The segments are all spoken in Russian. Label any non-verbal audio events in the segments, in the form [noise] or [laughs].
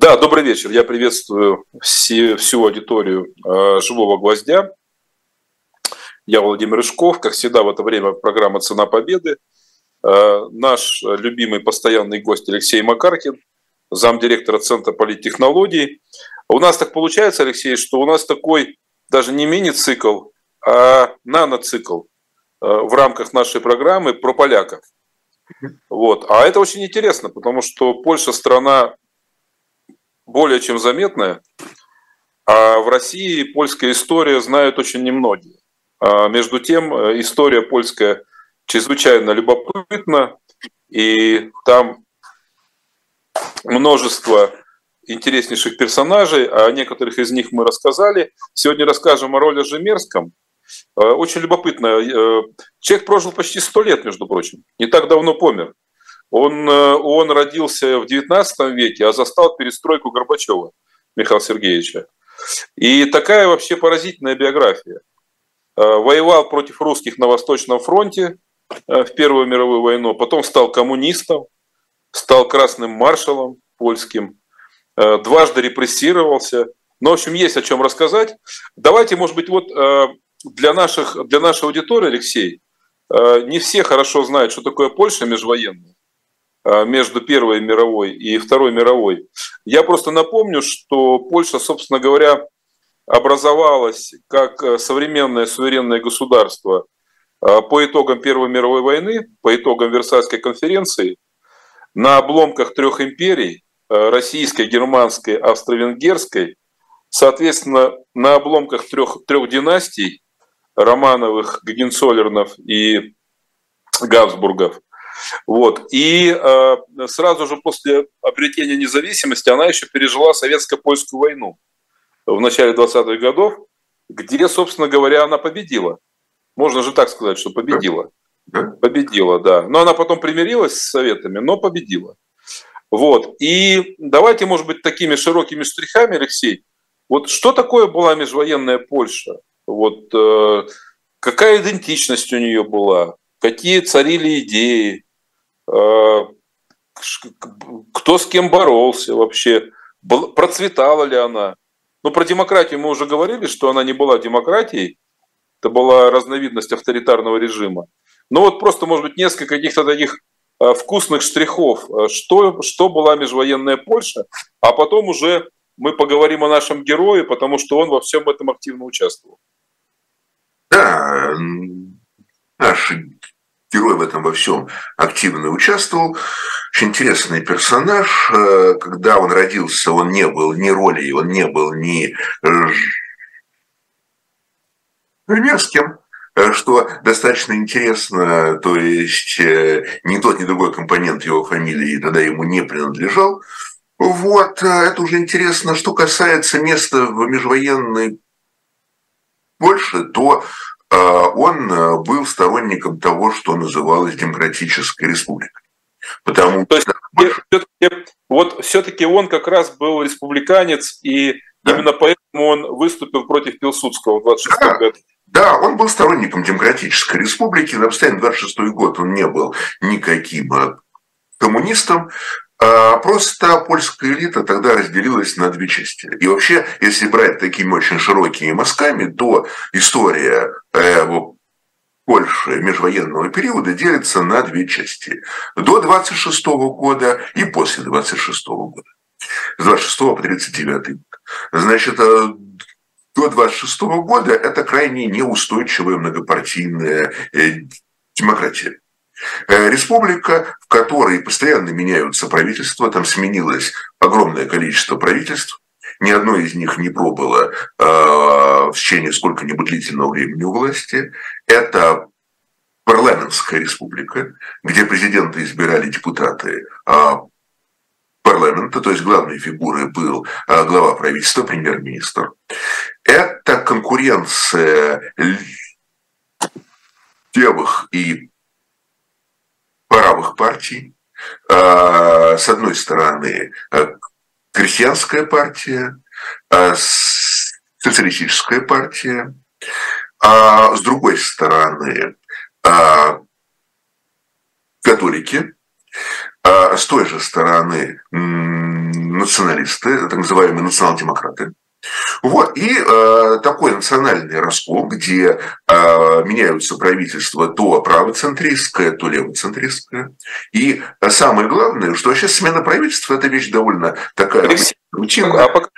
Да, добрый вечер. Я приветствую все, всю аудиторию э, «Живого гвоздя». Я Владимир Рыжков. Как всегда, в это время программа «Цена победы». Э, наш любимый постоянный гость Алексей Макаркин, замдиректора Центра политтехнологий. У нас так получается, Алексей, что у нас такой даже не мини-цикл, а наноцикл э, в рамках нашей программы про поляков. Вот. А это очень интересно, потому что Польша страна более чем заметная, а в России польская история знают очень немногие. А между тем, э, история польская чрезвычайно любопытна, и там множество интереснейших персонажей, а о некоторых из них мы рассказали. Сегодня расскажем о роли Жемерском. Э, очень любопытно. Э, человек прожил почти сто лет, между прочим. Не так давно помер. Он, э, он родился в XIX веке, а застал перестройку Горбачева Михаила Сергеевича. И такая вообще поразительная биография. Воевал против русских на Восточном фронте в Первую мировую войну, потом стал коммунистом, стал красным маршалом польским, Э, дважды репрессировался. Ну, в общем, есть о чем рассказать. Давайте, может быть, вот э, для, наших, для нашей аудитории, Алексей, э, не все хорошо знают, что такое Польша межвоенная между Первой мировой и Второй мировой. Я просто напомню, что Польша, собственно говоря, образовалась как современное суверенное государство по итогам Первой мировой войны, по итогам Версальской конференции, на обломках трех империй, Э, российской, германской, австро-венгерской, соответственно, на обломках трех, трех династий, Романовых, Гагенцоллернов и Габсбургов. Вот. И э, сразу же после обретения независимости она еще пережила советско-польскую войну в начале 20-х годов, где, собственно говоря, она победила. Можно же так сказать, что победила. Победила, да. Но она потом примирилась с советами, но победила. Вот. И давайте, может быть, такими широкими штрихами, Алексей, вот что такое была межвоенная Польша? Вот э, какая идентичность у нее была? Какие царили идеи? Э, кто с кем боролся вообще? Процветала ли она? Ну, про демократию мы уже говорили, что она не была демократией. Это была разновидность авторитарного режима. Но вот просто, может быть, несколько каких-то таких Э, вкусных штрихов, э, что, что была межвоенная Польша, а потом уже мы поговорим о нашем герое, потому что он во всем этом активно участвовал. Да, наш герой в этом во всем активно участвовал. Очень интересный персонаж. Э, когда он родился, он не был ни роли, он не был ни мерзким. Э, что достаточно интересно, то есть э, ни тот, ни другой компонент его фамилии тогда ему не принадлежал. Вот, это уже интересно. Что касается места в межвоенной Польше, то он был сторонником того, что называлось Демократической Республикой. Потому То есть, больше... вот все-таки он как раз был республиканец, и да. именно поэтому он выступил против Пилсудского в 26 да. году. Да, он был сторонником Демократической Республики, на постоянно 26 год он не был никаким э, коммунистом, а просто польская элита тогда разделилась на две части. И вообще, если брать такими очень широкими мазками, то история э, Польши межвоенного периода делится на две части. До 26 года и после 26 года. С 26 по 39 год. Значит, э, до 26 года это крайне неустойчивая многопартийная э, демократия. Э, республика, в которой постоянно меняются правительства, там сменилось огромное количество правительств, ни одно из них не пробыло э, в течение сколько-нибудь длительного времени у власти. Это парламентская республика, где президенты избирали депутаты а парламента, то есть главной фигурой был а, глава правительства, премьер-министр. Это конкуренция левых и правых партий. А, с одной стороны, а, крестьянская партия, социалистическая партия, а с другой стороны, католики, а с той же стороны националисты, так называемые национал-демократы. Вот, и э, такой национальный раскол, где э, меняются правительства то правоцентристское, то левоцентристское. И самое главное, что вообще смена правительства – это вещь довольно такая рутинная. А по,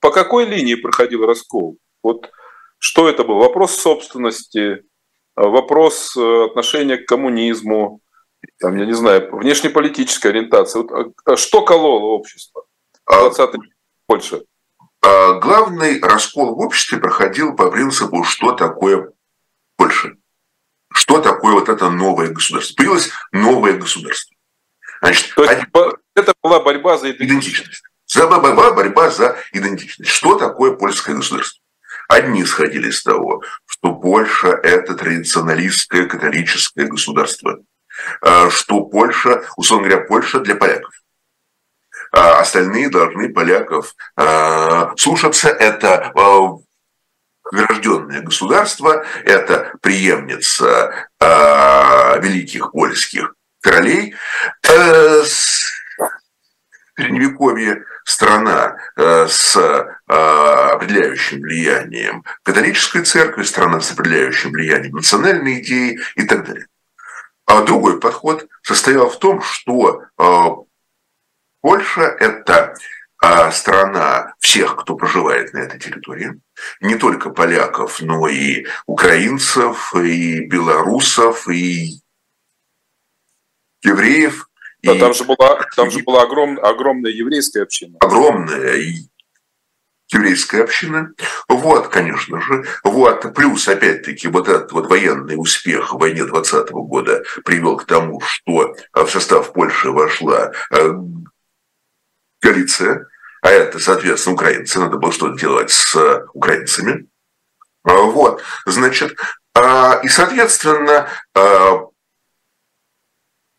по какой линии проходил раскол? Вот что это был? Вопрос собственности, вопрос э, отношения к коммунизму, там, я не знаю, внешнеполитическая ориентация. Вот, а что кололо общество в 20 Польше? А главный раскол в обществе проходил по принципу, что такое Польша. Что такое вот это новое государство. Появилось новое государство. Значит, То один... это была борьба за идентичность. За борьба, борьба за идентичность. Что такое польское государство? Одни сходили с того, что Польша – это традиционалистское католическое государство, а что Польша, условно говоря, Польша для поляков а остальные должны поляков а, слушаться. Это а, рожденное государство, это преемница великих польских королей. Э, Средневековье страна э, с определяющим влиянием католической церкви, страна с определяющим влиянием национальной идеи и так далее. А другой подход состоял в том, что Польша – это а, страна всех, кто проживает на этой территории, не только поляков, но и украинцев, и белорусов, и евреев. Да, и... там же была, там же была огром, огромная еврейская община. Огромная еврейская община. Вот, конечно же. Вот. Плюс, опять-таки, вот этот вот военный успех в войне 20 года привел к тому, что в состав Польши вошла э, Галиция, а это, соответственно, украинцы, надо было что-то делать с украинцами. А, вот, значит, а, и, соответственно, а,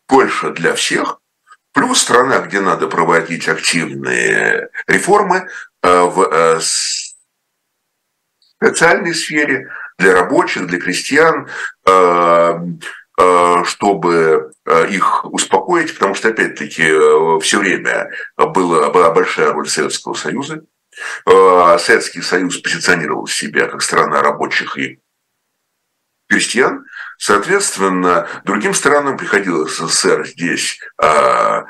Польша для всех, плюс страна, где надо проводить активные реформы в социальной сфере, для рабочих, для крестьян, Э, чтобы э, их успокоить, потому что, опять-таки, э, все время была, была большая роль Советского Союза. Советский Союз позиционировал себя как страна рабочих и крестьян. Соответственно, другим странам приходилось СССР здесь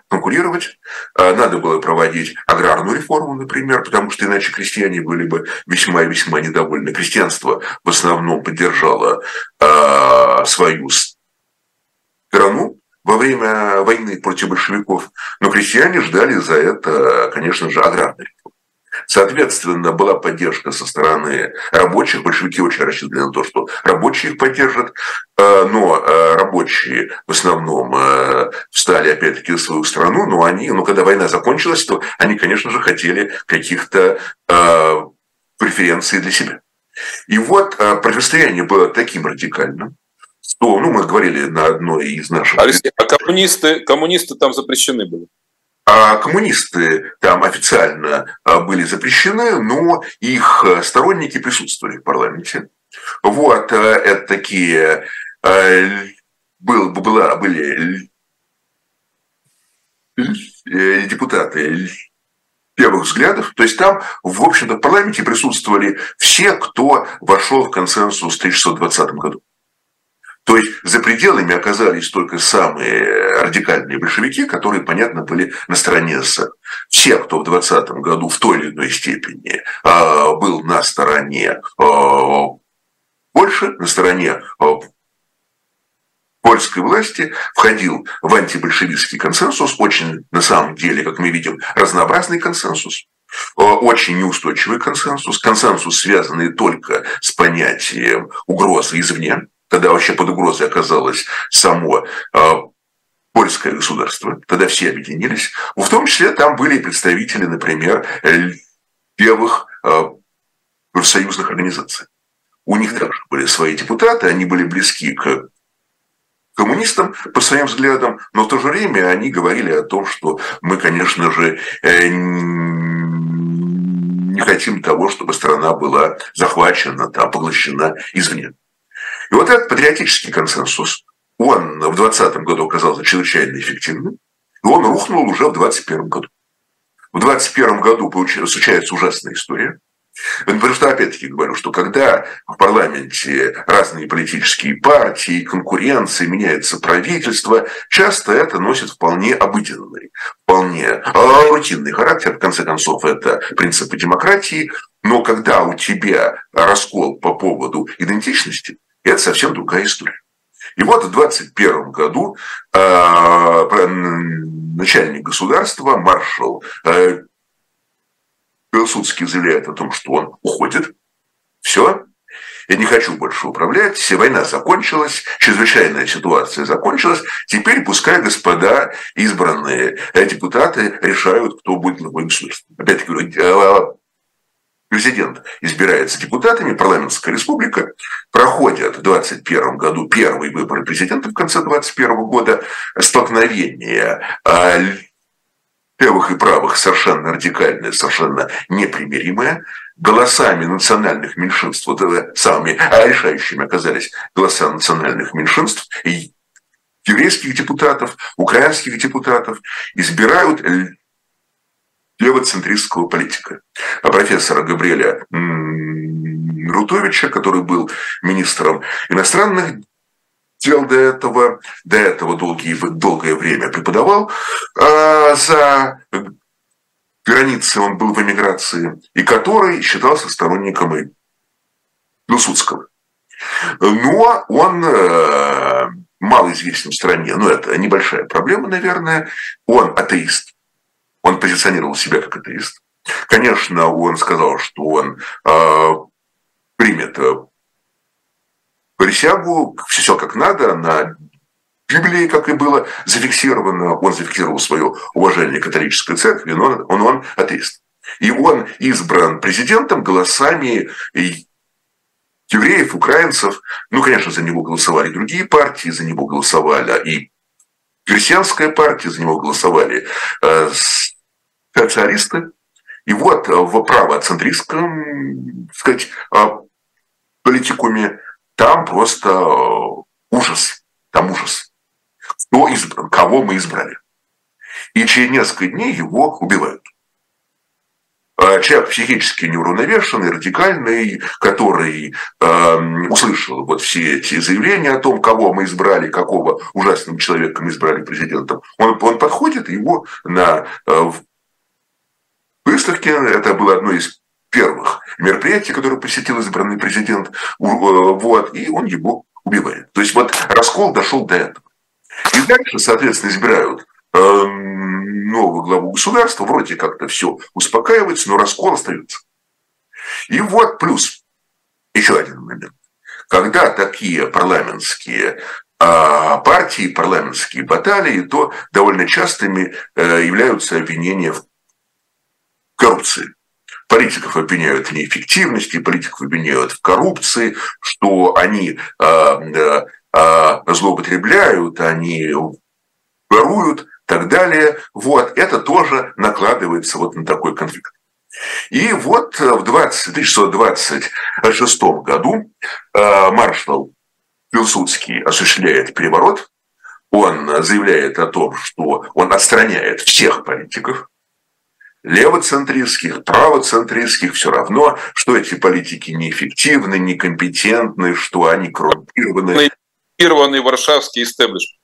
конкурировать. Надо было проводить аграрную реформу, например, потому что иначе крестьяне были бы весьма и весьма недовольны. Крестьянство в основном поддержало а, свою страну во время войны против большевиков, но крестьяне ждали за это, конечно же, аграрной реформы. Соответственно, была поддержка со стороны рабочих. Большевики очень рассчитывали на то, что рабочие их поддержат, э, но э, рабочие в основном э, встали опять-таки в свою страну, но они, ну, когда война закончилась, то они, конечно же, хотели каких-то преференций для себя. И вот противостояние было таким радикальным, что, ну, мы говорили на одной из наших... Алексей, а коммунисты, коммунисты там запрещены были? А коммунисты там официально а, были запрещены, но их сторонники присутствовали в парламенте. Вот, а, это такие... А, был, была, были депутаты первых взглядов. То есть там, в общем-то, в парламенте присутствовали все, кто вошел в консенсус в 1620 году. То есть за пределами оказались только самые радикальные большевики, которые, понятно, были на стороне СССР. Все, кто в 20 году в той или иной степени э, был на стороне э, Польши, на стороне э, польской власти, входил в антибольшевистский консенсус, очень, на самом деле, как мы видим, разнообразный консенсус, очень неустойчивый консенсус, консенсус, связанный только с понятием угрозы извне, когда вообще под угрозой оказалось само а, польское государство, тогда все объединились. В том числе там были представители, например, левых а, профсоюзных организаций. У них также были свои депутаты, они были близки к коммунистам по своим взглядам, но в то же время они говорили о том, что мы, конечно же, э, не хотим того, чтобы страна была захвачена, там, поглощена извне. И вот этот патриотический консенсус, он в 2020 году оказался чрезвычайно эффективным. И он рухнул уже в 21 году. В 21 году случается ужасная история. Потому что, опять-таки, говорю, что когда в парламенте разные политические партии, конкуренции, меняется правительство, часто это носит вполне обыденный, вполне а, рутинный характер. В конце концов, это принципы демократии. Но когда у тебя раскол по поводу идентичности, это совсем другая история. И вот в 2021 году э, начальник государства, маршал э, заявляет о том, что он уходит. Все, я не хочу больше управлять, война закончилась, чрезвычайная ситуация закончилась, теперь пускай господа избранные депутаты решают, кто будет главой государства. Опять-таки, э, президент избирается депутатами, парламентская республика, проходят в 2021 году первые выборы президента в конце 2021 года, столкновение а, левых и правых совершенно радикальное, совершенно непримиримое. Голосами национальных меньшинств, вот это самыми решающими оказались голоса национальных меньшинств, и еврейских депутатов, украинских депутатов избирают левоцентристского политика. А профессора Габриэля Рутовича, который был министром иностранных дел до этого, до этого долгие, долгое время преподавал а за границей, он был в эмиграции, и который считался сторонником Пилсудского. Но он э, мало известен в стране, но это небольшая проблема, наверное. Он атеист. Он позиционировал себя как атеист. Конечно, он сказал, что он э, примет присягу, все как надо, на Библии, как и было зафиксировано, он зафиксировал свое уважение к католической церкви, но он, он, он атеист. И он избран президентом голосами евреев, украинцев. Ну, конечно, за него голосовали другие партии, за него голосовали и крестьянская партия, за него голосовали э, социалисты. И вот в правоцентристском, сказать, а, политикуме там просто ужас, там ужас. Кто избран, кого мы избрали. И через несколько дней его убивают. Человек психически неуравновешенный, радикальный, который э, услышал вот все эти заявления о том, кого мы избрали, какого ужасным человека мы избрали президентом, он, он подходит, его на э, выставке, это было одно из первых мероприятий, которое посетил избранный президент, э, вот, и он его убивает. То есть вот раскол дошел до этого. И дальше, соответственно, избирают э, нового главу государства, вроде как-то все успокаивается, но раскол остается. И вот плюс еще один момент. Когда такие парламентские а, партии, парламентские баталии, то довольно частыми э, являются обвинения в коррупции. Политиков обвиняют в неэффективности, политиков обвиняют в коррупции, что они э, э, злоупотребляют, они воруют и так далее. Вот, это тоже накладывается вот на такой конфликт. И вот в 20, 1926 году э, маршал Пилсудский осуществляет переворот, он заявляет о том, что он отстраняет всех политиков, левоцентристских, правоцентристских, все равно, что эти политики неэффективны, некомпетентны, что они коррумпированы. Коррумпированный варшавский истеблишмент.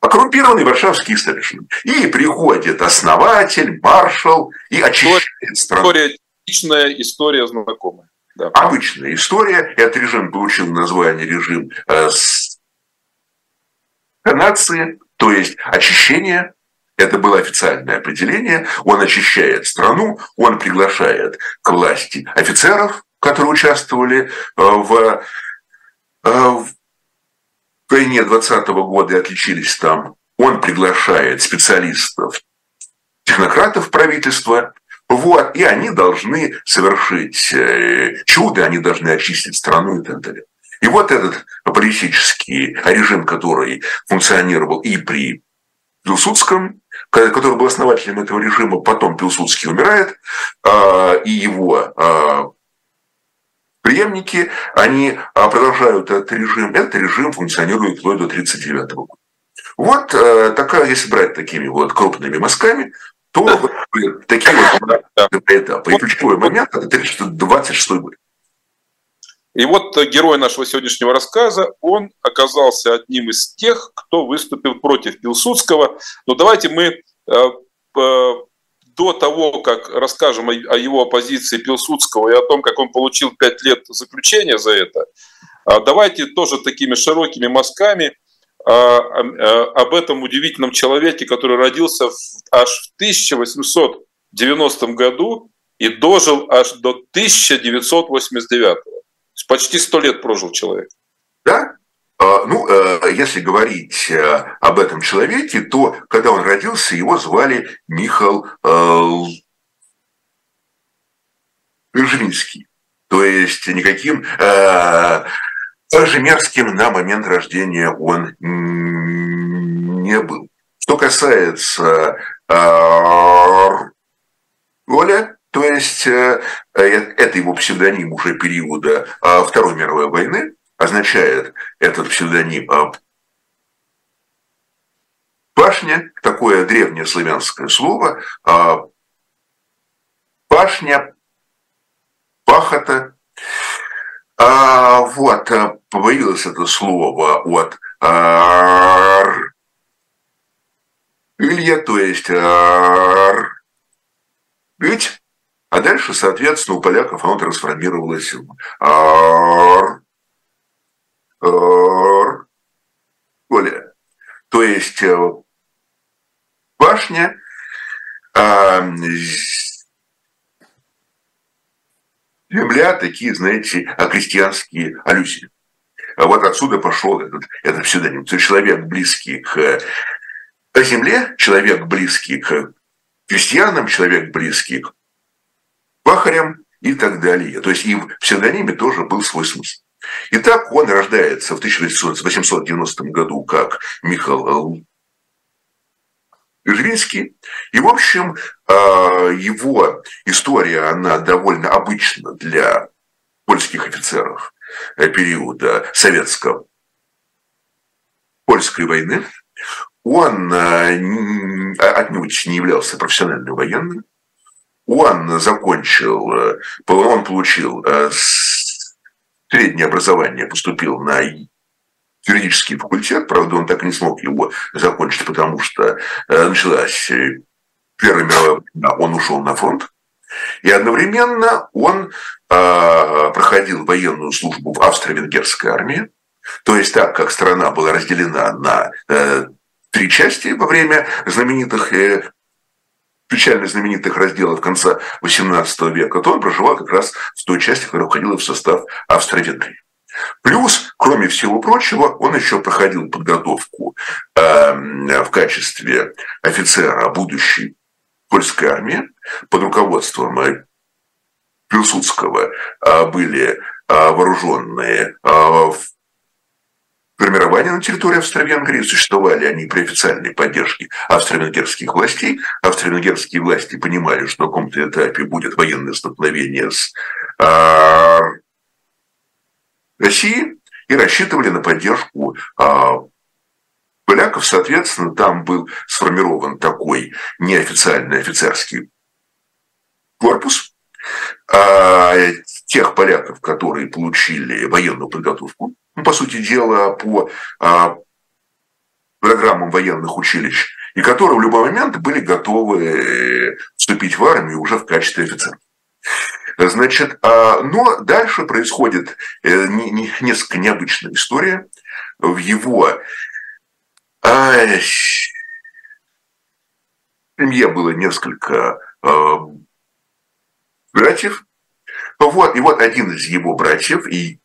А коррумпированный варшавский истеблишмент. И приходит основатель, маршал и очищает страну. История типичная, история знакомая. Да. Обычная история. Этот режим получил название режим э, нации, то есть очищение это было официальное определение. Он очищает страну, он приглашает к власти офицеров, которые участвовали э, в, э, в войне 20 -го года и отличились там. Он приглашает специалистов, технократов правительства, вот, и они должны совершить э, чудо, они должны очистить страну и так далее. И вот этот политический режим, который функционировал и при Пилсудском, который был основателем этого режима, потом Пилсудский умирает, а, и его а, преемники, они а, продолжают этот режим. Этот режим функционирует вплоть до 1939 года. Вот э, такая, если брать такими вот крупными мазками, то вот, такие вот этапы. И ключевой момент – это 26 год. И вот герой нашего сегодняшнего рассказа, он оказался одним из тех, кто выступил против Пилсудского. Но давайте мы э, до того, как расскажем о его оппозиции Пилсудского и о том, как он получил пять лет заключения за это, а давайте тоже такими широкими мазками а, об этом удивительном человеке, который родился аж в 1890 году и дожил аж до 1989. Почти сто лет прожил человек. Да, а, ну, э, если говорить э, об этом человеке, то когда он родился, его звали Михаил Жвинский. То есть никаким э, Жемерским на момент рождения он не был. Что касается Оля, то есть это его псевдоним уже периода Второй мировой войны, означает этот псевдоним а, Пашня, такое древнее славянское слово, а, пашня, пахота. А, вот, появилось это слово от Илья, то есть быть, а дальше, соответственно, у поляков оно трансформировалось в Оля. То есть э, башня, а, земля, такие, знаете, крестьянские аллюзии. А вот отсюда пошел этот, этот псевдоним. То есть человек близкий к земле, человек близкий к крестьянам, человек близкий к пахарям и так далее. То есть и в псевдониме тоже был свой смысл. Итак, он рождается в 1890 году как Михаил Жвинский. И, в общем, а, его история, она довольно обычна для польских офицеров периода советско польской войны. Он а, отнюдь не являлся профессиональным военным. Он закончил, э, он получил э, среднее образование, поступил на юридический факультет, правда, он так и не смог его закончить, потому что э, началась Первая мировая война, он ушел на фронт, и одновременно он проходил военную службу в австро-венгерской армии, то есть так как страна была разделена на три части во время знаменитых печально знаменитых разделов конца XVIII века, то он проживал как раз в той части, которая входила в состав Австро-Венгрии. Плюс, кроме всего прочего, он еще проходил подготовку э, в качестве офицера будущей польской армии под руководством э, Пилсудского э, были э, вооруженные в формирования на территории Австро-Венгрии. Существовали они при официальной поддержке австро-венгерских властей. Австро-венгерские власти понимали, что на каком-то этапе будет военное столкновение с э, Россией и рассчитывали на поддержку э, поляков. Соответственно, там был сформирован такой неофициальный офицерский корпус, а тех поляков, которые получили военную подготовку, ну, по сути дела, по а, программам военных училищ, и которые в любой момент были готовы э, вступить в армию уже в качестве офицеров. Значит, а, но дальше происходит э, несколько необычная история. В его а, семье было несколько братьев. Вот, и вот один из его братьев, и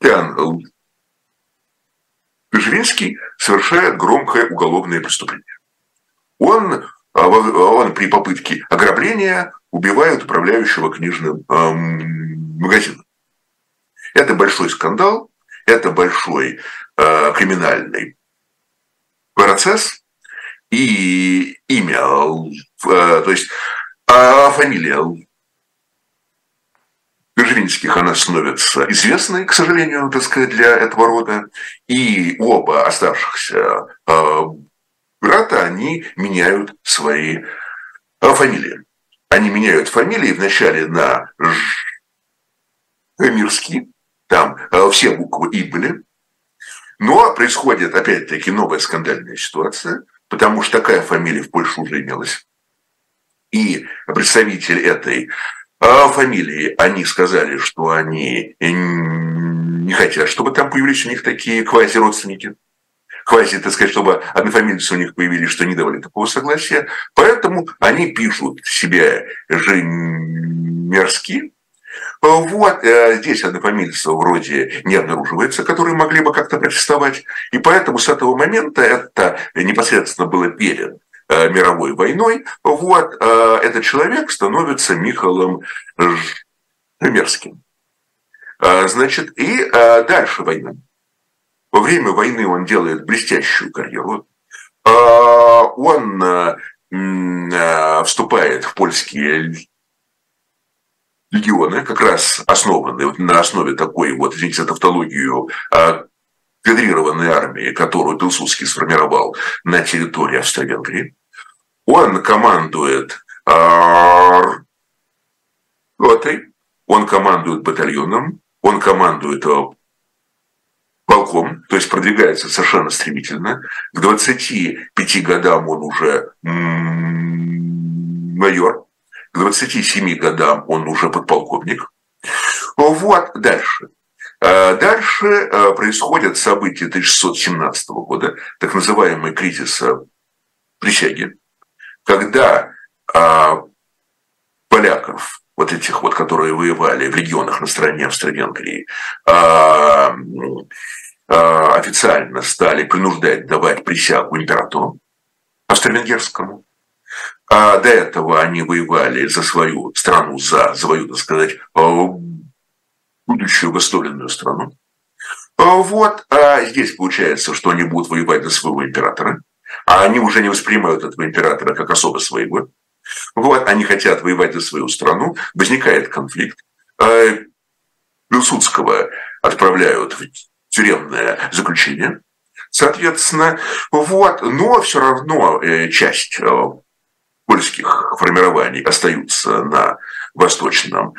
Ян Жвинский совершает громкое уголовное преступление. Он, а, он при попытке ограбления убивает управляющего книжным э, магазином. Это большой скандал, это большой э, криминальный процесс, и имя, э, то есть э, фамилия Дзержинских она становится известной, к сожалению, так сказать, для этого рода. И оба оставшихся э, брата, они меняют свои э, фамилии. Они меняют фамилии вначале на Мирский, там э, все буквы «и» были. Но происходит, опять-таки, новая скандальная ситуация, потому что такая фамилия в Польше уже имелась. И представитель этой а фамилии, они сказали, что они не хотят, чтобы там появились у них такие квази-родственники. Квази, так сказать, чтобы однофамильцы у них появились, что не давали такого согласия. Поэтому они пишут себя же мерзкие. Вот, э, здесь однофамильцев вроде не обнаруживается, которые могли бы как-то протестовать. И поэтому с этого момента это непосредственно было перед Э, мировой войной, вот, э, этот человек становится Михалом Жемерским. Э, значит, и дальше война. Во время войны он делает блестящую карьеру. Он вступает в польские легионы, как раз основанные на основе такой вот, извините за тавтологию, кадрированной армии, которую Пилсудский сформировал на территории Австро-Венгрии. Он командует ротой, он командует батальоном, он командует э, полком, то есть продвигается совершенно стремительно. К 25 годам он уже майор, к 27 годам он уже подполковник. Вот, дальше. А дальше э, происходят события 1617 года, так называемый кризис э, присяги, когда а, поляков, вот этих вот, которые воевали в регионах на стороне Австро-Венгрии, а, а, официально стали принуждать давать присягу императору австро-венгерскому. А до этого они воевали за свою страну, за свою, так сказать, будущую государственную страну. Вот, а здесь получается, что они будут воевать за своего императора, а они уже не воспринимают этого императора как особо своего. Вот, они хотят воевать за свою страну, возникает конфликт. Пилсудского отправляют в тюремное заключение, соответственно, вот, но все равно э, часть э, польских формирований остаются на Восточном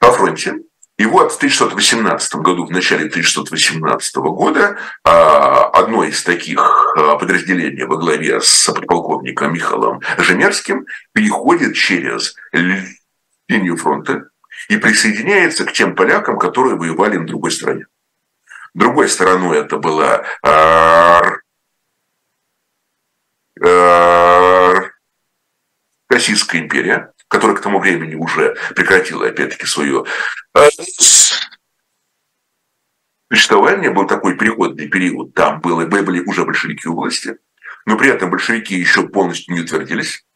фронте, и вот в 1618 году, в начале 1618 года, а, одно из таких а, подразделений во главе с подполковником Михаилом Жемерским переходит через линию фронта и присоединяется к тем полякам, которые воевали на другой стороне. Другой стороной это была а, Российская империя, которая к тому времени уже прекратила, опять-таки, свое э, существование, был такой переходный период, там было, были уже большевики у власти, но при этом большевики еще полностью не утвердились.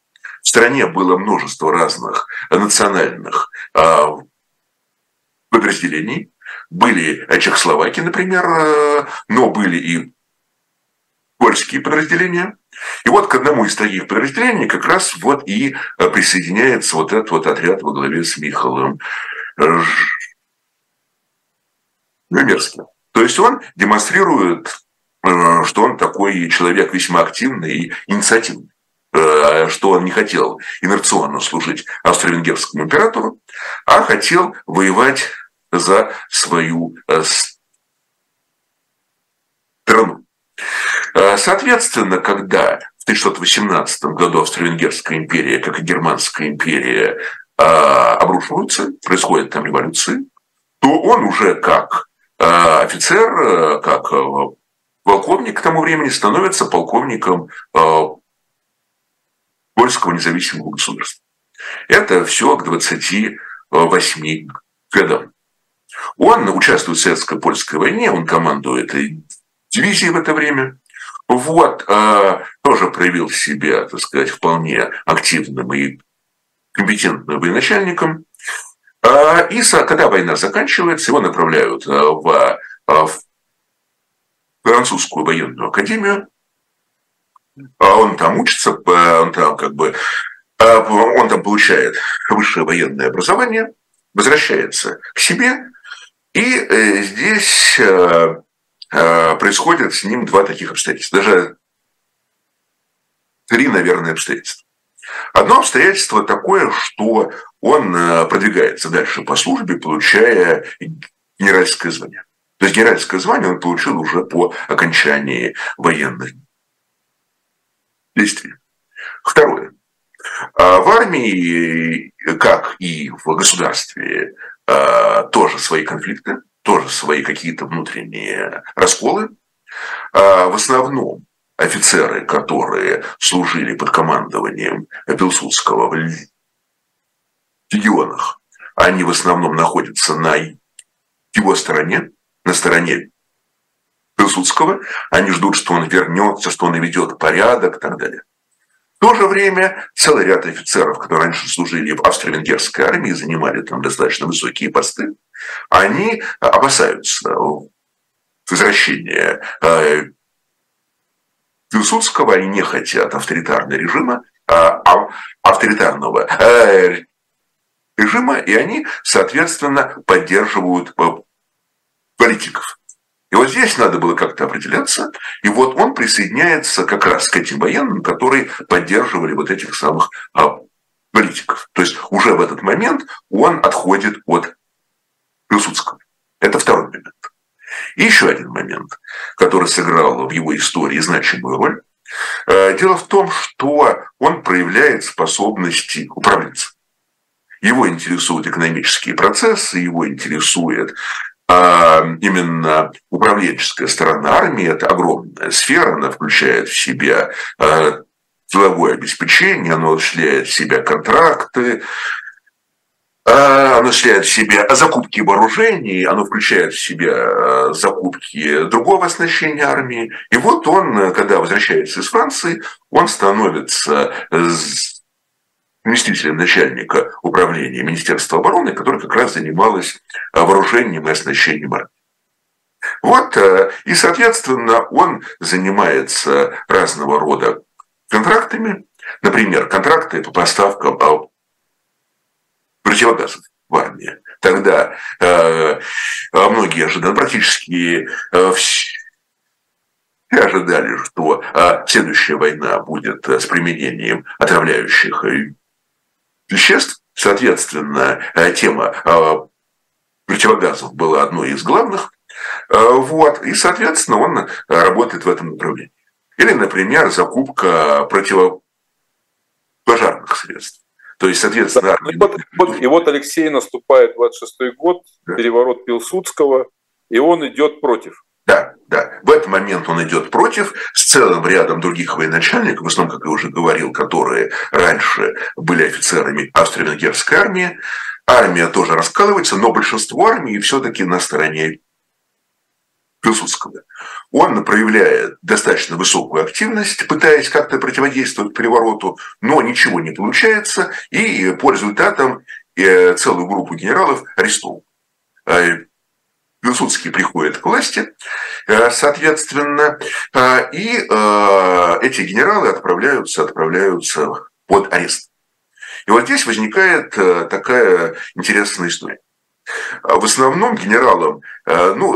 В стране было множество разных национальных э, подразделений. Были Чехословаки, например, э, но были и польские подразделения. И вот к одному из таких подразделений как раз вот и э, присоединяется вот этот вот отряд во главе с Михаилом Мерзким. То есть он демонстрирует, э, что он такой человек весьма активный и инициативный э, что он не хотел инерционно служить австро-венгерскому императору, а хотел воевать за свою страну. Э, соответственно, когда в 1618 году Австро-Венгерская империя, как и Германская империя, э, обрушиваются, происходят там революции, то он уже как э, офицер, как полковник к тому времени становится полковником польского независимого государства. Это все к 28 годам. Он участвует в советско-польской войне, он командует дивизии в это время. Вот, э, тоже проявил себя, так сказать, вполне активным и компетентным военачальником. Э, и когда война заканчивается, его направляют э, в, э, в французскую военную академию. А он там учится, он там как бы он там получает высшее военное образование, возвращается к себе, и здесь происходят с ним два таких обстоятельства. Даже три, наверное, обстоятельства. Одно обстоятельство такое, что он продвигается дальше по службе, получая генеральское звание. То есть генеральское звание он получил уже по окончании военных действий. Второе. А в армии, как и в государстве, а, тоже свои конфликты, тоже свои какие-то внутренние расколы. А, в основном офицеры, которые служили под командованием Пилсудского в регионах, они в основном находятся на его стороне, на стороне Пилсудского. Они ждут, что он вернется, что он наведет порядок и так далее. В то же время целый ряд офицеров, которые раньше служили в австро-венгерской армии, занимали там достаточно высокие посты, они опасаются возвращения э, Пилсудского, они не хотят авторитарного режима, а, а авторитарного э, режима, и они, соответственно, поддерживают э, политиков. И вот здесь надо было как-то определяться. И вот он присоединяется как раз к этим военным, которые поддерживали вот этих самых политиков. То есть уже в этот момент он отходит от Пилсудского. Это второй момент. И еще один момент, который сыграл в его истории значимую роль. Э, дело в том, что он проявляет способности управленца. Его интересуют экономические процессы, его интересует а именно управленческая сторона армии – это огромная сфера, она включает в себя а, деловое обеспечение, она осуществляет в себя контракты, оно осуществляет в себя закупки вооружений, оно включает в себя а, закупки другого оснащения армии. И вот он, когда возвращается из Франции, он становится заместителем начальника управления Министерства обороны, которое как раз занималось э, вооружением и оснащением армии. Вот, э, и, соответственно, он занимается разного рода контрактами, например, контракты по поставкам а, противогазов в армии. Тогда э, а многие ожидали, практически э, все ожидали, что э, следующая война будет с применением отравляющих веществ. Соответственно, э, тема э, противогазов была одной из главных. Э, вот. И, соответственно, он работает в этом направлении. Или, например, закупка противопожарных средств. То есть, соответственно... Да, и, вот, вот, и вот Алексей наступает 26-й год, да. переворот Пилсудского, и он идет против. Да, да. В этот момент он идет против с целым рядом других военачальников, в основном, как я уже говорил, которые раньше были офицерами австро-венгерской армии. Армия тоже раскалывается, но большинство армии все-таки на стороне Пилсудского. Он проявляет достаточно высокую активность, пытаясь как-то противодействовать перевороту, но ничего не получается, и по результатам э, целую группу генералов арестовывают. Э, Пилсудский приходит к власти, э, соответственно, э, и э, эти генералы отправляются, отправляются под арест. И вот здесь возникает такая интересная история. В основном генералам, ну,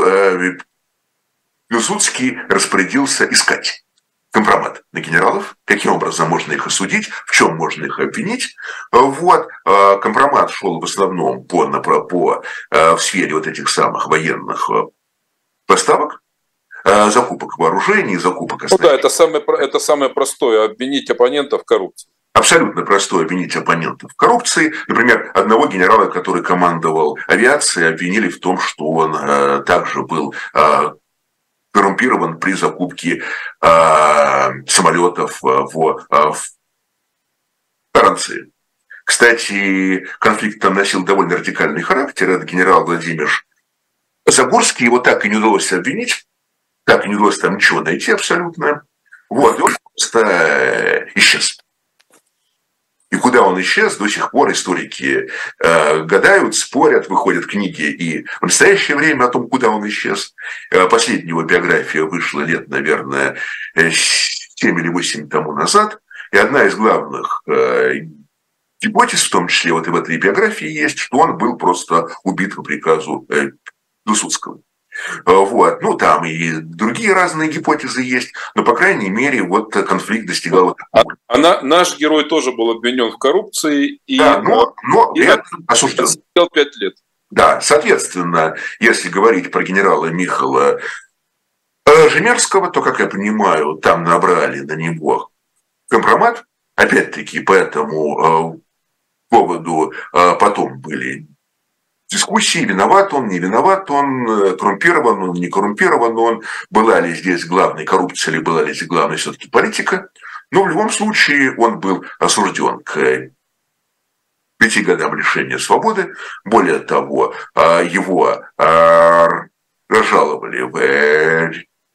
Пилсудский распорядился искать компромат на генералов, каким образом можно их осудить, в чем можно их обвинить. Вот. А, компромат шел в основном по, по, а, в сфере вот этих самых военных а, поставок, закупок вооружений, закупок Ну да, это самое, это самое простое, обвинить оппонента в коррупции. Абсолютно простое обвинить оппонента в коррупции. Например, одного генерала, который командовал авиацией, обвинили в том, что он э, также был э, коррумпирован при закупке э, самолетов в, в Франции. Кстати, конфликт там носил довольно радикальный характер. Это генерал Владимир Загорский. Его так и не удалось обвинить. Так и не удалось там ничего найти абсолютно. Вот, и он просто исчез. И куда он исчез, до сих пор историки э, гадают, спорят, выходят книги и в настоящее время о том, куда он исчез. Э, последняя его биография вышла лет, наверное, 7 или 8 тому назад. И одна из главных э, гипотез, в том числе вот и в этой биографии есть, что он был просто убит по приказу э, Пилсудского. Э, вот. Ну, там и другие разные гипотезы есть, но, по крайней мере, вот конфликт достигал... А, а на, наш герой тоже был обвинен в коррупции и, да, но, но и это осужден. пять лет. Да, соответственно, если говорить про генерала Михала э, Жемерского, то, как я понимаю, там набрали на него компромат, опять-таки, по этому э, поводу потом были дискуссии, виноват он, не виноват он, э, коррумпирован он, не коррумпирован он, была ли здесь главной коррупция или была ли здесь главной все-таки политика. Но в любом случае он был осужден к пяти годам лишения свободы. Более того, а, его а, разжаловали в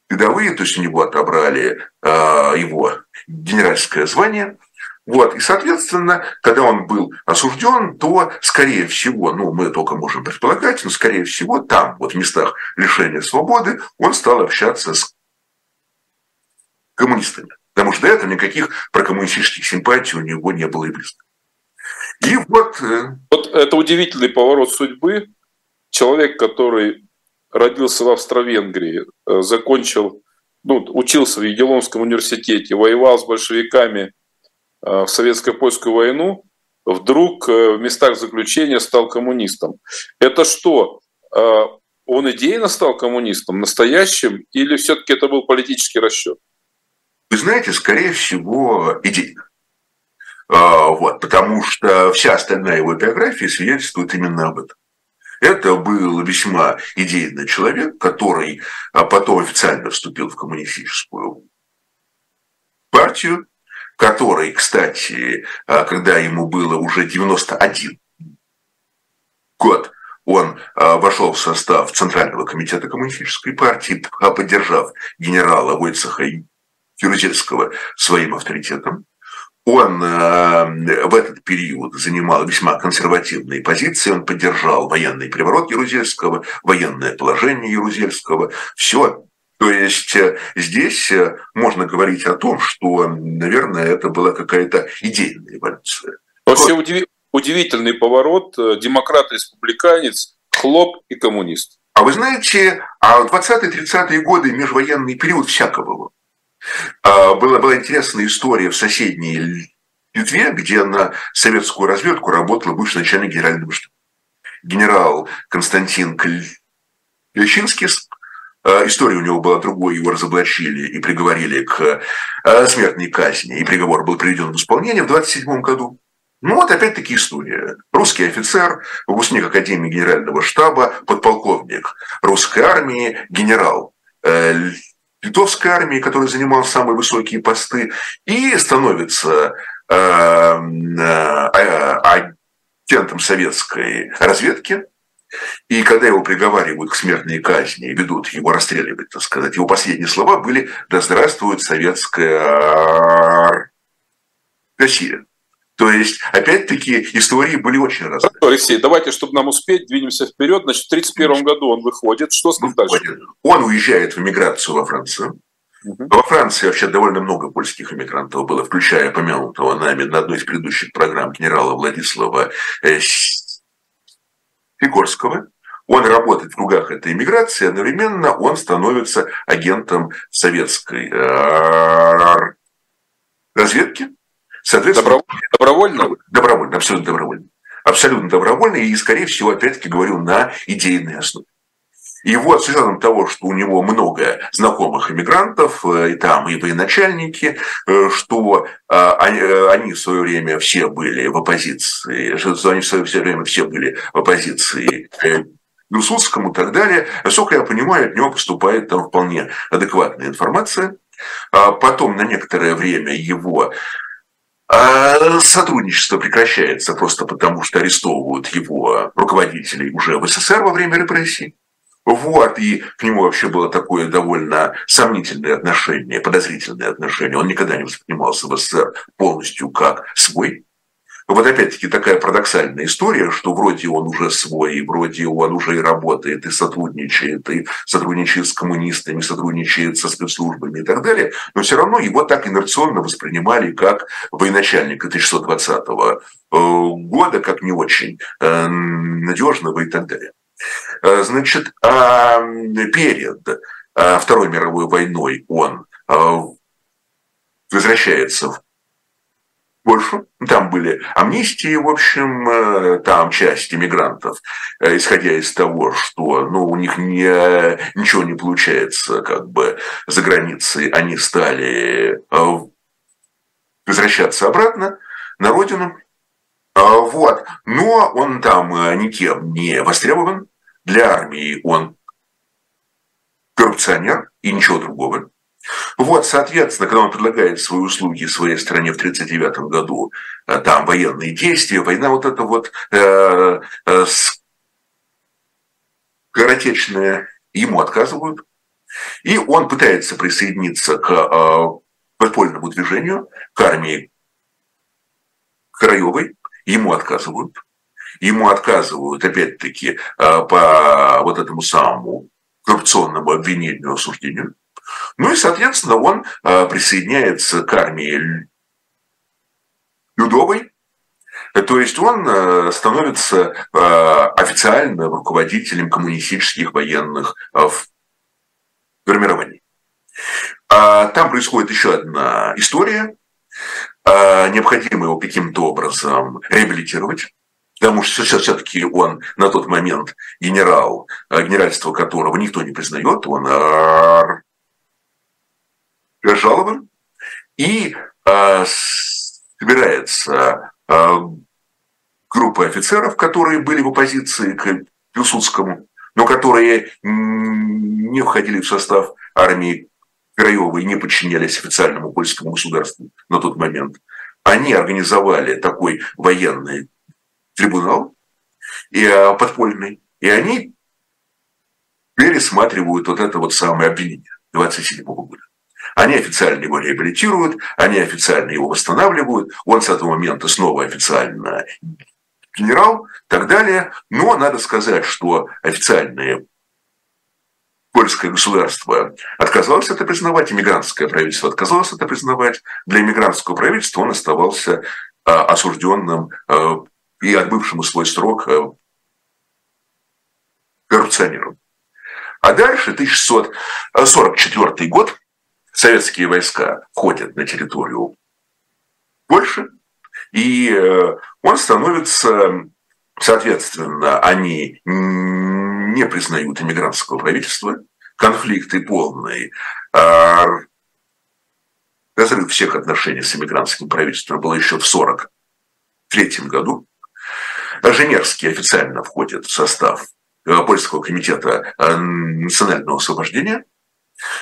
рядовые, то есть у него отобрали а, его генеральское звание – вот, и, соответственно, когда он был осужден, то, скорее всего, ну, мы только можем предполагать, но, скорее всего, там, вот в местах лишения свободы, он стал общаться с коммунистами. Потому что до этого никаких прокоммунистических симпатий у него не было и близко. И вот... Э, вот это удивительный поворот судьбы. Человек, который родился в Австро-Венгрии, э, закончил, ну, учился в Егелонском университете, воевал с большевиками – в советско-польскую войну, вдруг э, в местах заключения стал коммунистом. Это что? Э, он идейно стал коммунистом, настоящим, или все-таки это был политический расчет? Вы знаете, скорее всего, идейно. Вот, потому что вся остальная его биография свидетельствует именно об этом. Это был весьма идейный человек, который потом официально вступил в коммунистическую партию, который, кстати, а, когда ему было уже 91 год, он а, вошел в состав Центрального комитета коммунистической партии, поддержав генерала Войцеха Юрзельского своим авторитетом. Он а, в этот период занимал весьма консервативные позиции, он поддержал военный переворот Ярузельского, военное положение Ярузельского. Все то есть э, здесь э, можно говорить о том, что, наверное, это была какая-то идейная эволюция. Вообще вот. удивительный поворот. Э, демократ-республиканец, хлоп и коммунист. А вы знаете, а в 20-30-е годы межвоенный период всяко было. А, была, была интересная история в соседней Литве, где на советскую разведку работал бывший начальник генерального штаба. Генерал Константин Клещинский Э, история у него была другой, его разоблачили и приговорили к э, смертной казни, и приговор был приведен в исполнение в 27 году. Ну вот опять-таки история. Русский офицер, выпускник Академии Генерального штаба, подполковник русской армии, генерал э, литовской армии, который занимал самые высокие посты, и становится э, э, агентом советской разведки, и когда его приговаривают к смертной казни, ведут его расстреливать, так сказать, его последние слова были «Да здравствует советская Россия». То есть, опять-таки, истории были очень разные. Алексей, давайте, чтобы нам успеть, двинемся вперед. Значит, в 1931 году он выходит. Что с ним дальше? Он уезжает в эмиграцию во Францию. Угу. Во Франции вообще довольно много польских эмигрантов было, включая помянутого нами на одной из предыдущих программ генерала Владислава Фигорского. Он работает в кругах этой иммиграции, одновременно он становится агентом советской э, разведки. Соответственно, добровольно? Добровольно, абсолютно добровольно. Абсолютно добровольно и, скорее всего, опять-таки говорю, на идейной основе. И вот с учетом того, что у него много знакомых иммигрантов, э, и там и военачальники, э, что э, они, в свое время все были в оппозиции, что они в свое время все были в оппозиции Пилсудскому и так далее, насколько я понимаю, от него поступает там вполне адекватная информация. А потом на некоторое время его сотрудничество прекращается просто потому, что арестовывают его руководителей уже в СССР во время репрессий. Вот, и к нему вообще было такое довольно сомнительное отношение, подозрительное отношение. Он никогда не воспринимался в СССР полностью как свой. вот опять-таки такая парадоксальная история, что вроде он уже свой, и вроде он уже и работает, и сотрудничает, и сотрудничает с коммунистами, сотрудничает со спецслужбами и так далее, но все равно его так инерционно воспринимали как военачальника 1620 э, года, как не очень э, надежного и так далее. Э, значит, а перед Второй мировой войной он возвращается в Польшу. Там были амнистии, в общем, э, там часть иммигрантов, э, исходя из того, что ну, у них не, ничего не получается как бы за границей, они стали э, возвращаться обратно на родину. А, вот. Но он там никем не востребован. Для армии он коррупционер и ничего другого. Вот, соответственно, когда он предлагает свои услуги своей стране в 1939 году, э, там военные действия, война вот это вот э, э, скоротечная, ему отказывают. И он пытается присоединиться к э, подпольному движению, к армии Краевой, ему отказывают. Ему отказывают, опять-таки, э, по вот этому самому коррупционному обвинению, осуждению. Ну и, соответственно, он э, присоединяется к армии Людовой, то есть он э, становится официальным руководителем коммунистических военных формирований. А там происходит еще одна история. Необходимо его каким-то образом реабилитировать потому что сейчас все-таки он на тот момент генерал, генеральство которого никто не признает, он жалобы, и э, собирается группа офицеров, которые были в оппозиции к Пилсудскому, но которые не входили в состав армии Краевой и не подчинялись официальному польскому государству на тот момент. Они организовали такой военный трибунал и, э, подпольный, и они пересматривают вот это вот самое обвинение 27 года. Они официально его реабилитируют, они официально его восстанавливают, он с этого момента снова официально генерал, так далее. Но надо сказать, что официальные польское государство отказалось это признавать, иммигрантское правительство отказалось это признавать. Для иммигрантского правительства он оставался а, осужденным а, и отбывшим свой срок а, коррупционером. А дальше, 1644 год, советские войска входят на территорию Польши, и э, он становится, соответственно, они не признают иммигрантского правительства, конфликты полные, а разрыв всех отношений с иммигрантским правительством был еще в 1943 году. Женевский официально входит в состав Польского комитета э, национального освобождения –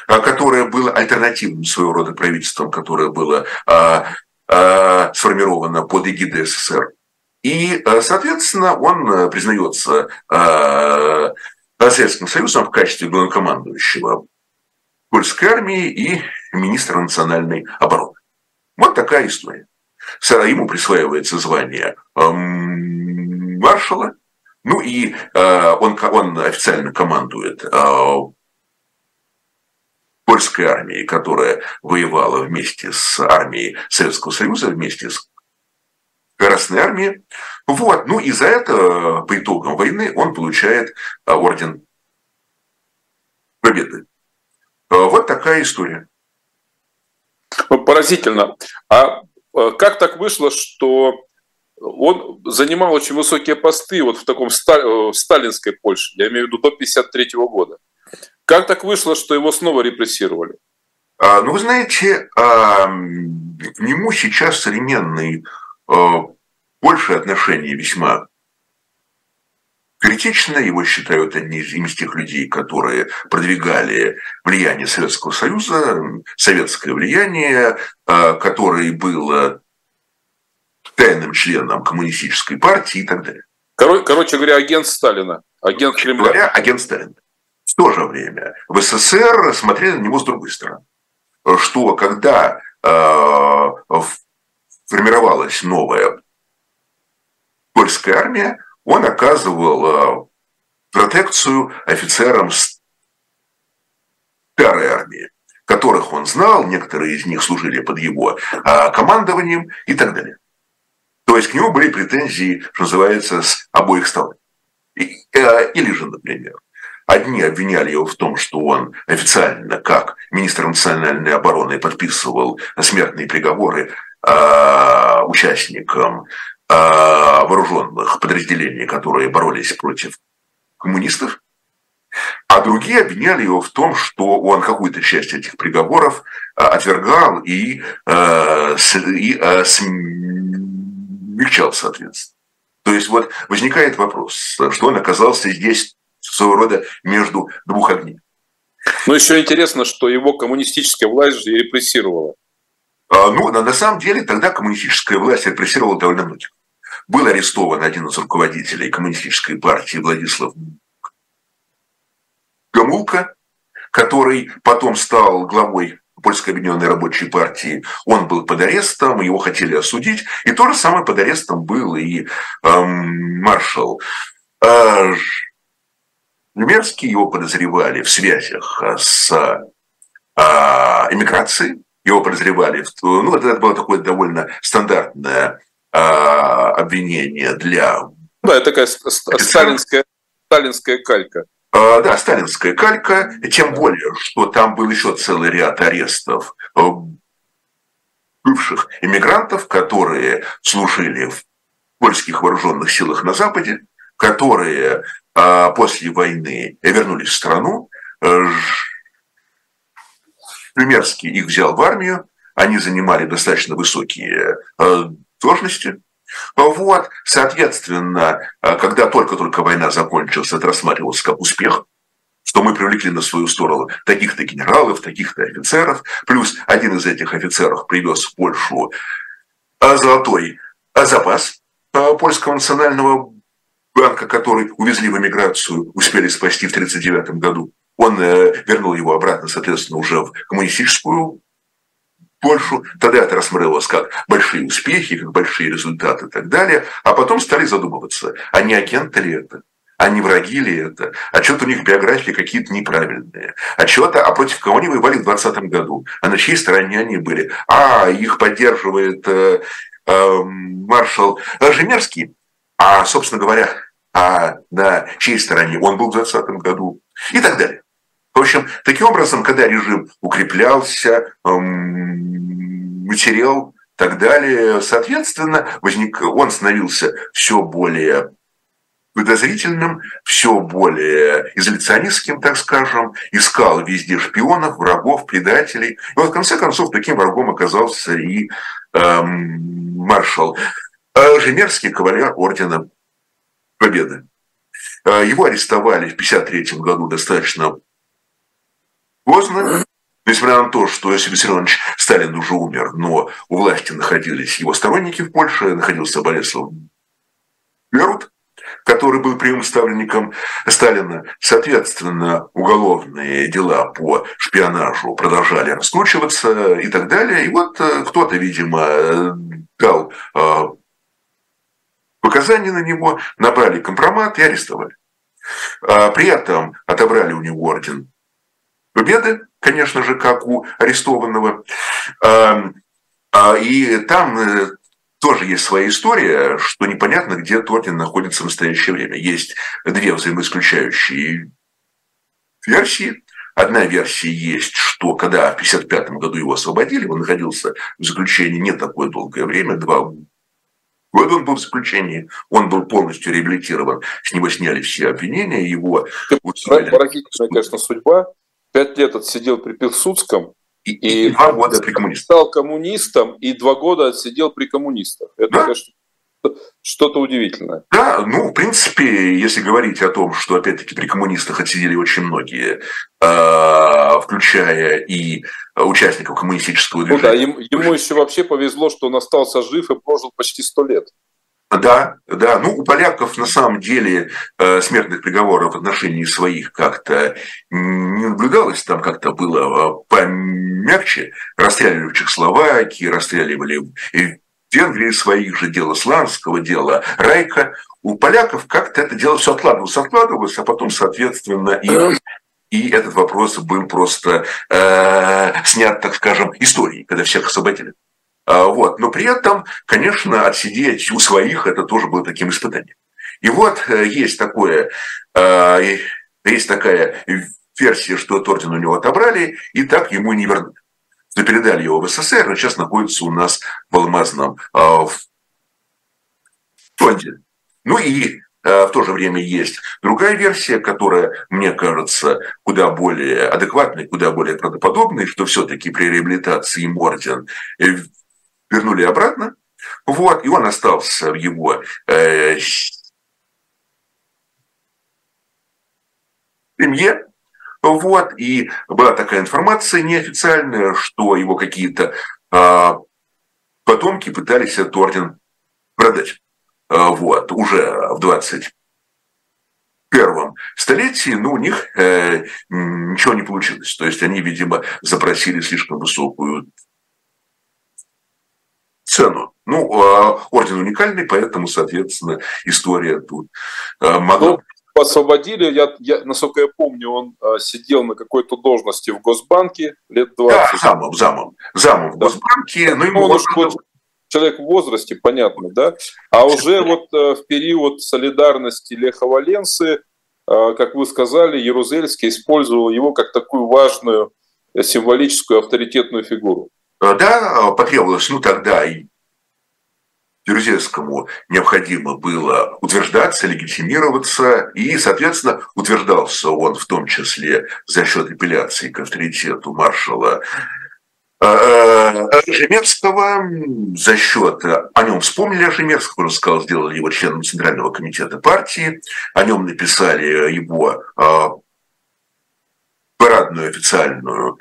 а, которое было альтернативным своего рода правительством, которое было а, а, сформировано под эгидой СССР. И, соответственно, он признается Советским Союзом в качестве главнокомандующего польской армии и министра национальной обороны. Вот такая история. Ему присваивается звание маршала, ну и он, он официально командует польской армии, которая воевала вместе с армией Советского Союза, вместе с Красной армией. Вот. Ну и за это, по итогам войны, он получает а, орден Победы. А, вот такая история. Поразительно. А, как так вышло, что он занимал очень высокие посты вот в таком в сталинской Польше, я имею в виду до 1953 года? Как так вышло, что его снова репрессировали? А, ну, вы знаете, к нему сейчас современные а, больше отношения весьма критично. Его считают одни из тех людей, которые продвигали влияние Советского Союза, советское влияние, а, который был тайным членом коммунистической партии и так далее. Короче говоря, агент Сталина, агент Кремля. Говоря, агент Сталина то же время в СССР смотрели на него с другой стороны. Что когда э, формировалась новая польская армия, он оказывал протекцию офицерам старой армии, которых он знал, некоторые из них служили под его командованием и так далее. То есть к нему были претензии, что называется, с обоих сторон. Или же, например, Одни обвиняли его в том, что он официально, как министр национальной обороны, подписывал смертные приговоры э, участникам э, вооруженных подразделений, которые боролись против коммунистов. А другие обвиняли его в том, что он какую-то часть этих приговоров э, отвергал и, э, и э, смягчал, соответственно. То есть вот возникает вопрос, что он оказался здесь своего рода между двух огней. Ну, еще интересно, что его коммунистическая власть же репрессировала. А, ну, на, самом деле, тогда коммунистическая власть репрессировала довольно многих. Был арестован один из руководителей коммунистической партии Владислав Гамулка, который потом стал главой Польской объединенной рабочей партии. Он был под арестом, его хотели осудить. И то же самое под арестом был и эм, маршал э, Немецкий его подозревали в связях с а, эмиграцией, его подозревали, ну, это было такое довольно стандартное а, обвинение для... Да, это такая сталинская, сталинская калька. А, да, сталинская калька, тем более, что там был еще целый ряд арестов э, бывших иммигрантов, которые служили в польских вооруженных силах на Западе, которые а после войны вернулись в страну. Примерский их взял в армию, они занимали достаточно высокие э, должности. Вот, соответственно, э, когда только-только война закончилась, это рассматривалось как успех, что мы привлекли на свою сторону таких-то генералов, таких-то офицеров, плюс один из этих офицеров привез в Польшу э, золотой запас польского национального банка, который увезли в эмиграцию, успели спасти в 1939 году. Он э, вернул его обратно, соответственно, уже в коммунистическую Польшу. Тогда это рассматривалось как большие успехи, как большие результаты и так далее. А потом стали задумываться, а не агенты ли это? А не враги ли это? А что-то у них биографии какие-то неправильные. А что-то, а против кого они воевали в 2020 году? А на чьей стороне они были? А, их поддерживает э, э, маршал Жемерский. А, собственно говоря, а на чьей стороне он был в 2020 году и так далее. Общем, таким образом, когда режим укреплялся, эм, материал и так далее, соответственно, возник, он становился все более подозрительным, все более изоляционистским, так скажем, искал везде шпионов, врагов, предателей. И вот в конце концов таким врагом оказался и эм, маршал э, Женевский, кавалер ордена Победы. А, его арестовали в 1953 году достаточно поздно, несмотря на то, что Иосиф Виссарионович Сталин уже умер, но у власти находились его сторонники в Польше, находился Болеслав Берут, который был прямым ставленником Сталина. Соответственно, уголовные дела по шпионажу продолжали раскручиваться и так далее. И вот э, кто-то, видимо, дал э, показания на него, набрали компромат и арестовали. А при этом отобрали у него орден Победы, конечно же, как у арестованного. А, а, и там э, тоже есть своя история, что непонятно, где орден находится в настоящее время. Есть две взаимоисключающие версии. Одна версия есть, что когда в 1955 году его освободили, он находился в заключении не такое долгое время, два вот он был в заключении, он был полностью реабилитирован, с него сняли все обвинения, его... Поразительная, конечно, судьба. Пять лет отсидел при Пилсудском, и, и, и два года при коммунистах. Стал коммунистом и два года отсидел при коммунистах. Это, да? конечно, что-то удивительное. Да, ну, в принципе, если говорить о том, что, опять-таки, при коммунистах отсидели очень многие, а, включая и участников коммунистического движения. Ну да, ему, ему еще вообще повезло, что он остался жив и прожил почти сто лет. Да, да. Ну, у поляков на самом деле э, смертных приговоров в отношении своих как-то не наблюдалось. Там как-то было э, помягче. Расстреливали в Чехословакии, расстреливали в Венгрии своих же, дело Сланского, дело Райка. У поляков как-то это дело все откладывалось, откладывалось, а потом, соответственно, и и этот вопрос был просто э, снят, так скажем, историей, когда всех освободили. А, вот. Но при этом, конечно, отсидеть у своих это тоже было таким испытанием. И вот э, есть такое, э, есть такая версия, что орден у него отобрали, и так ему не вернули. Что передали его в СССР, но сейчас находится у нас в алмазном э, фонде. Ну и в то же время есть другая версия, которая, мне кажется, куда более адекватной, куда более правдоподобной, что все-таки при реабилитации им орден вернули обратно, вот, и он остался в его э, семье, вот, и была такая информация неофициальная, что его какие-то э, потомки пытались этот орден продать, э, вот, уже в 20 первом столетии, но у них э, ничего не получилось. То есть они, видимо, запросили слишком высокую цену. Ну, а, орден уникальный, поэтому, соответственно, история тут а, могла... Ну, освободили, я, я, насколько я помню, он а, сидел на какой-то должности в Госбанке лет 20. Да, замом, замом, замом в Госбанке. Но ему он был человек в возрасте, понятно, да? А уже [laughs] вот в период солидарности Леха Валенсы, как вы сказали, Ярузельский использовал его как такую важную символическую авторитетную фигуру. Э, да, потребовалось, ну тогда и Дерзевскому необходимо было утверждаться, легитимироваться, и, соответственно, утверждался он в том числе за счет апелляции к авторитету маршала э, э, Жемерского, за счет, о нем вспомнили о Жемерском, он сказал, сделали его членом Центрального комитета партии, о нем написали его парадную официальную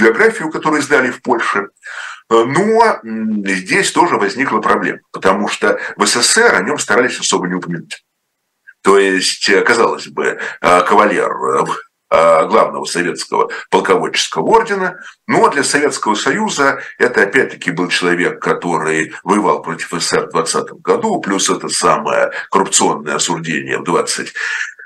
биографию, которую издали в Польше. Но здесь тоже возникла проблема, потому что в СССР о нем старались особо не упомянуть. То есть, казалось бы, э, кавалер э, главного советского полководческого ордена. Но для Советского Союза это опять-таки был человек, который воевал против СССР в 20 году, плюс это самое коррупционное осуждение в 20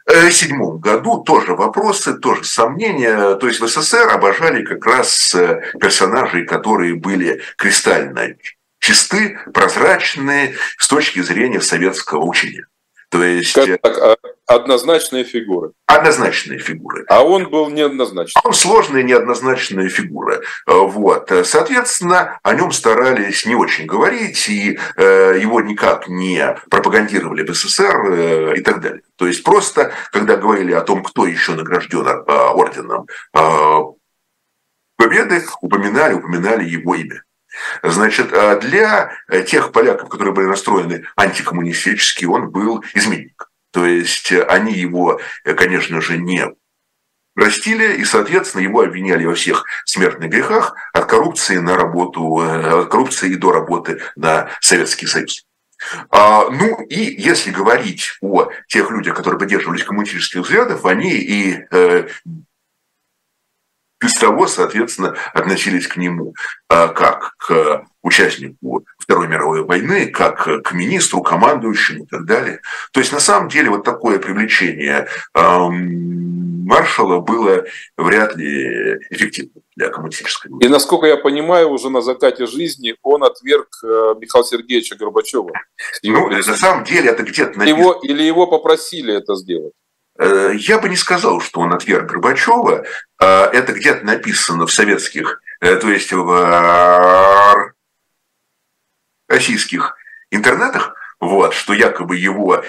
1977 году тоже вопросы, тоже сомнения. То есть в СССР обожали как раз э, персонажей, которые были кристально чисты, прозрачные с точки зрения советского учения. То есть... Как так, а однозначные фигуры. Однозначные фигуры. А он был неоднозначный. Он сложная, неоднозначная фигура. Вот. Соответственно, о нем старались не очень говорить, и э, его никак не пропагандировали в СССР э, и так далее. То есть просто, когда говорили о том, кто еще награжден э, орденом Победы, упоминали, упоминали его имя. Значит, а для э, тех поляков, которые были настроены антикоммунистически, он был изменник. То есть э, они его, э, конечно же, не простили, и, соответственно, его обвиняли во всех смертных грехах от коррупции на работу, от коррупции и до работы на Советский Союз. А, ну и если говорить о тех людях, которые поддерживались коммунистических взглядов, они и без того, соответственно, относились к нему а, как к участнику Второй мировой войны, как к министру, командующему и так далее. То есть, на самом деле, вот такое привлечение маршала было вряд ли эффективным для коммунистической И, насколько я понимаю, уже на закате жизни он отверг э, Михаила Сергеевича Горбачева. Ну, на самом деле, это где-то... Написано. Его, или его попросили это сделать? Э, я бы не сказал, что он отверг Горбачева. Э, это где-то написано в советских, э, то есть в российских интернетах, вот, что якобы его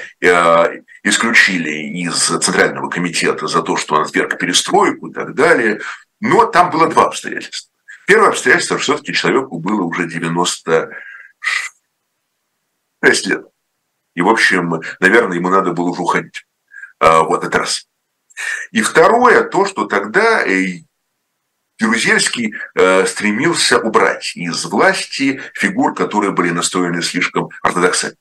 исключили из Центрального комитета за то, что он отверг перестройку и так далее. Но там было два обстоятельства. Первое обстоятельство, что все-таки человеку было уже 96 лет. И, в общем, наверное, ему надо было уже уходить. А, вот это раз. И второе, то, что тогда Ярузельский э, стремился убрать из власти фигур, которые были настроены слишком ортодоксально.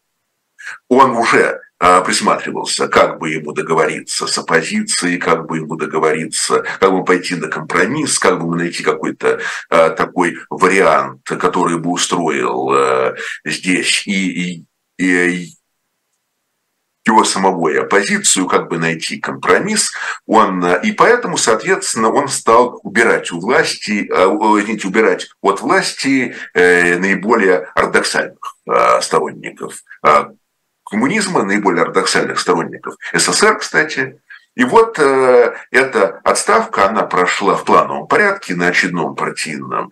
Он уже присматривался, как бы ему договориться с оппозицией, как бы ему договориться, как бы пойти на компромисс, как бы найти какой-то такой вариант, который бы устроил здесь и, и, и его самого и оппозицию, как бы найти компромисс. Он, и поэтому, соответственно, он стал убирать у власти, э, извините, убирать от власти э, наиболее ортодоксальных э, сторонников коммунизма, наиболее ортодоксальных сторонников СССР, кстати, и вот э, эта отставка, она прошла в плановом порядке на очередном партийном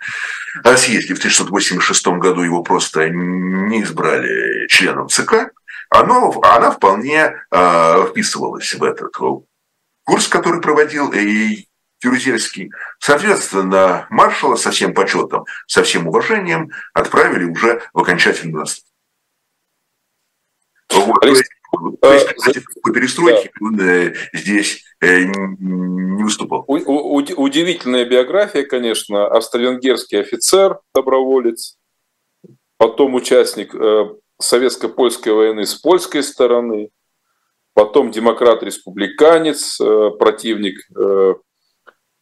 съезде. В 1986 году его просто не избрали членом ЦК оно, она вполне э, вписывалась в этот курс, который проводил и Тюрзельский. Соответственно, маршала со всем почетом, со всем уважением отправили уже в окончательную отставку. Вот. То есть, то есть по перестройке да. он э, здесь э, не выступал. У, у, удивительная биография, конечно. Австро-венгерский офицер, доброволец, потом участник э, советско-польской войны с польской стороны, потом демократ-республиканец, э, противник э,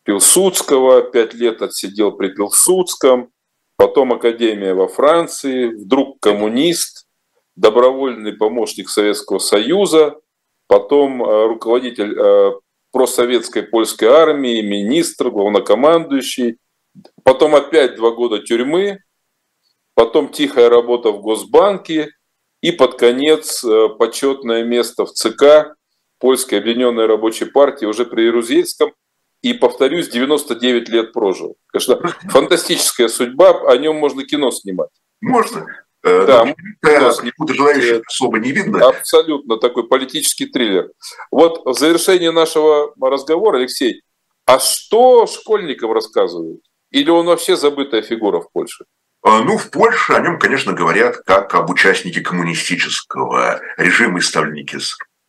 Пилсудского, пять лет отсидел при Пилсудском, потом академия во Франции, вдруг коммунист, добровольный помощник Советского Союза, потом э, руководитель просоветской польской армии, министр, главнокомандующий, потом опять два года тюрьмы, потом тихая работа в Госбанке и под конец э, почетное место в ЦК Польской Объединенной Рабочей Партии уже при Ярузельском. И, повторюсь, 99 лет прожил. Конечно, фантастическая судьба, о нем можно кино снимать. Можно. Э, да, да желающих особо не видно. Абсолютно такой политический триллер. Вот в завершении нашего разговора, Алексей, а что школьникам рассказывают? Или он вообще забытая фигура в Польше? А, ну, в Польше о нем, конечно, говорят как об участнике коммунистического режима и ставленнике.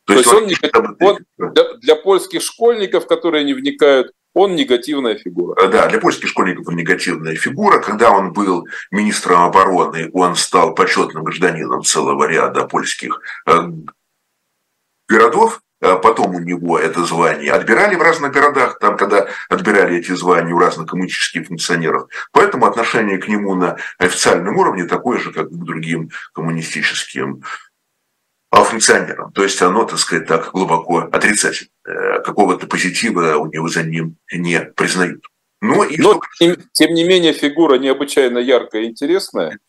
То, То есть он, он, он для, для польских школьников, которые не вникают, он негативная фигура. А, да, для польских школьников он негативная фигура. Когда он был министром обороны, он стал почетным гражданином целого ряда польских э, городов. А потом у него это звание отбирали в разных городах, там, когда отбирали эти звания у разных коммунистических функционеров. Поэтому отношение к нему на официальном уровне такое же, как и к другим коммунистическим а, функционерам. То есть оно, так сказать, так глубоко отрицательное. Э, какого-то позитива у него за ним не признают. Ну, и Но, что... тем не менее, фигура необычайно яркая и интересная.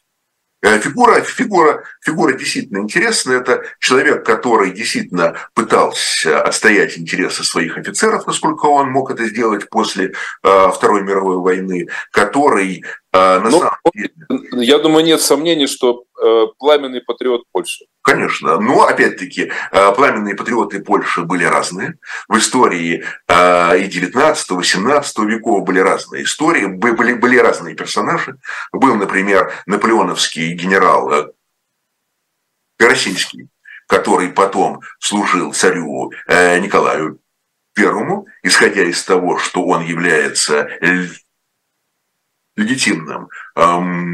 Э, фигура, фигура, фигура действительно интересная. Это человек, который действительно пытался отстоять интересы своих офицеров, насколько он мог это сделать после э, Второй мировой войны, который э, на ну, самом деле... Я думаю, нет сомнений, что э, пламенный патриот Польши. Конечно. Но, опять-таки, э, пламенные патриоты Польши были разные. В истории э, и 19-18 веков были разные истории, были, были разные персонажи. Был, например, наполеоновский генерал э, Карасинский, который потом служил царю Николаю Первому, исходя из того, что он является легитимным эм,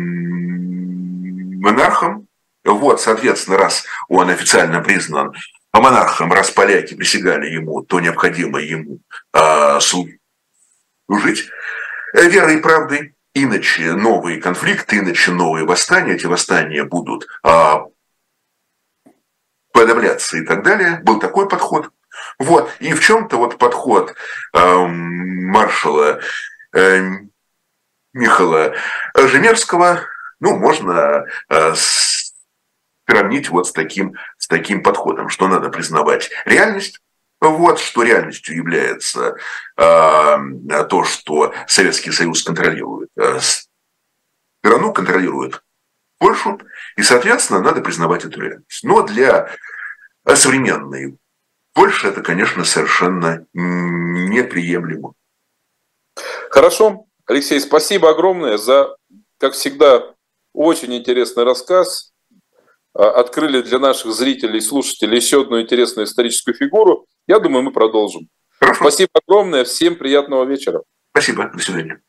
монархом, вот, соответственно, раз он официально признан монархом, раз поляки присягали ему, то необходимо ему э, служить верой и правдой. Иначе новые конфликты, иначе новые восстания, эти восстания будут э, подавляться и так далее. Был такой подход. Вот. И в чем-то вот подход э, маршала э, Михаила Женевского, ну, можно э, сравнить вот с таким, с таким подходом, что надо признавать реальность, вот что реальностью является э, то, что Советский Союз контролирует э, страну, контролирует Польшу, и, соответственно, надо признавать эту реальность. Но для современной Польши это, конечно, совершенно неприемлемо. Хорошо. Алексей, спасибо огромное за, как всегда, очень интересный рассказ. А, открыли для наших зрителей и слушателей еще одну интересную историческую фигуру. Я думаю, мы продолжим. Хорошо. Спасибо огромное. Всем приятного вечера. Спасибо. До свидания.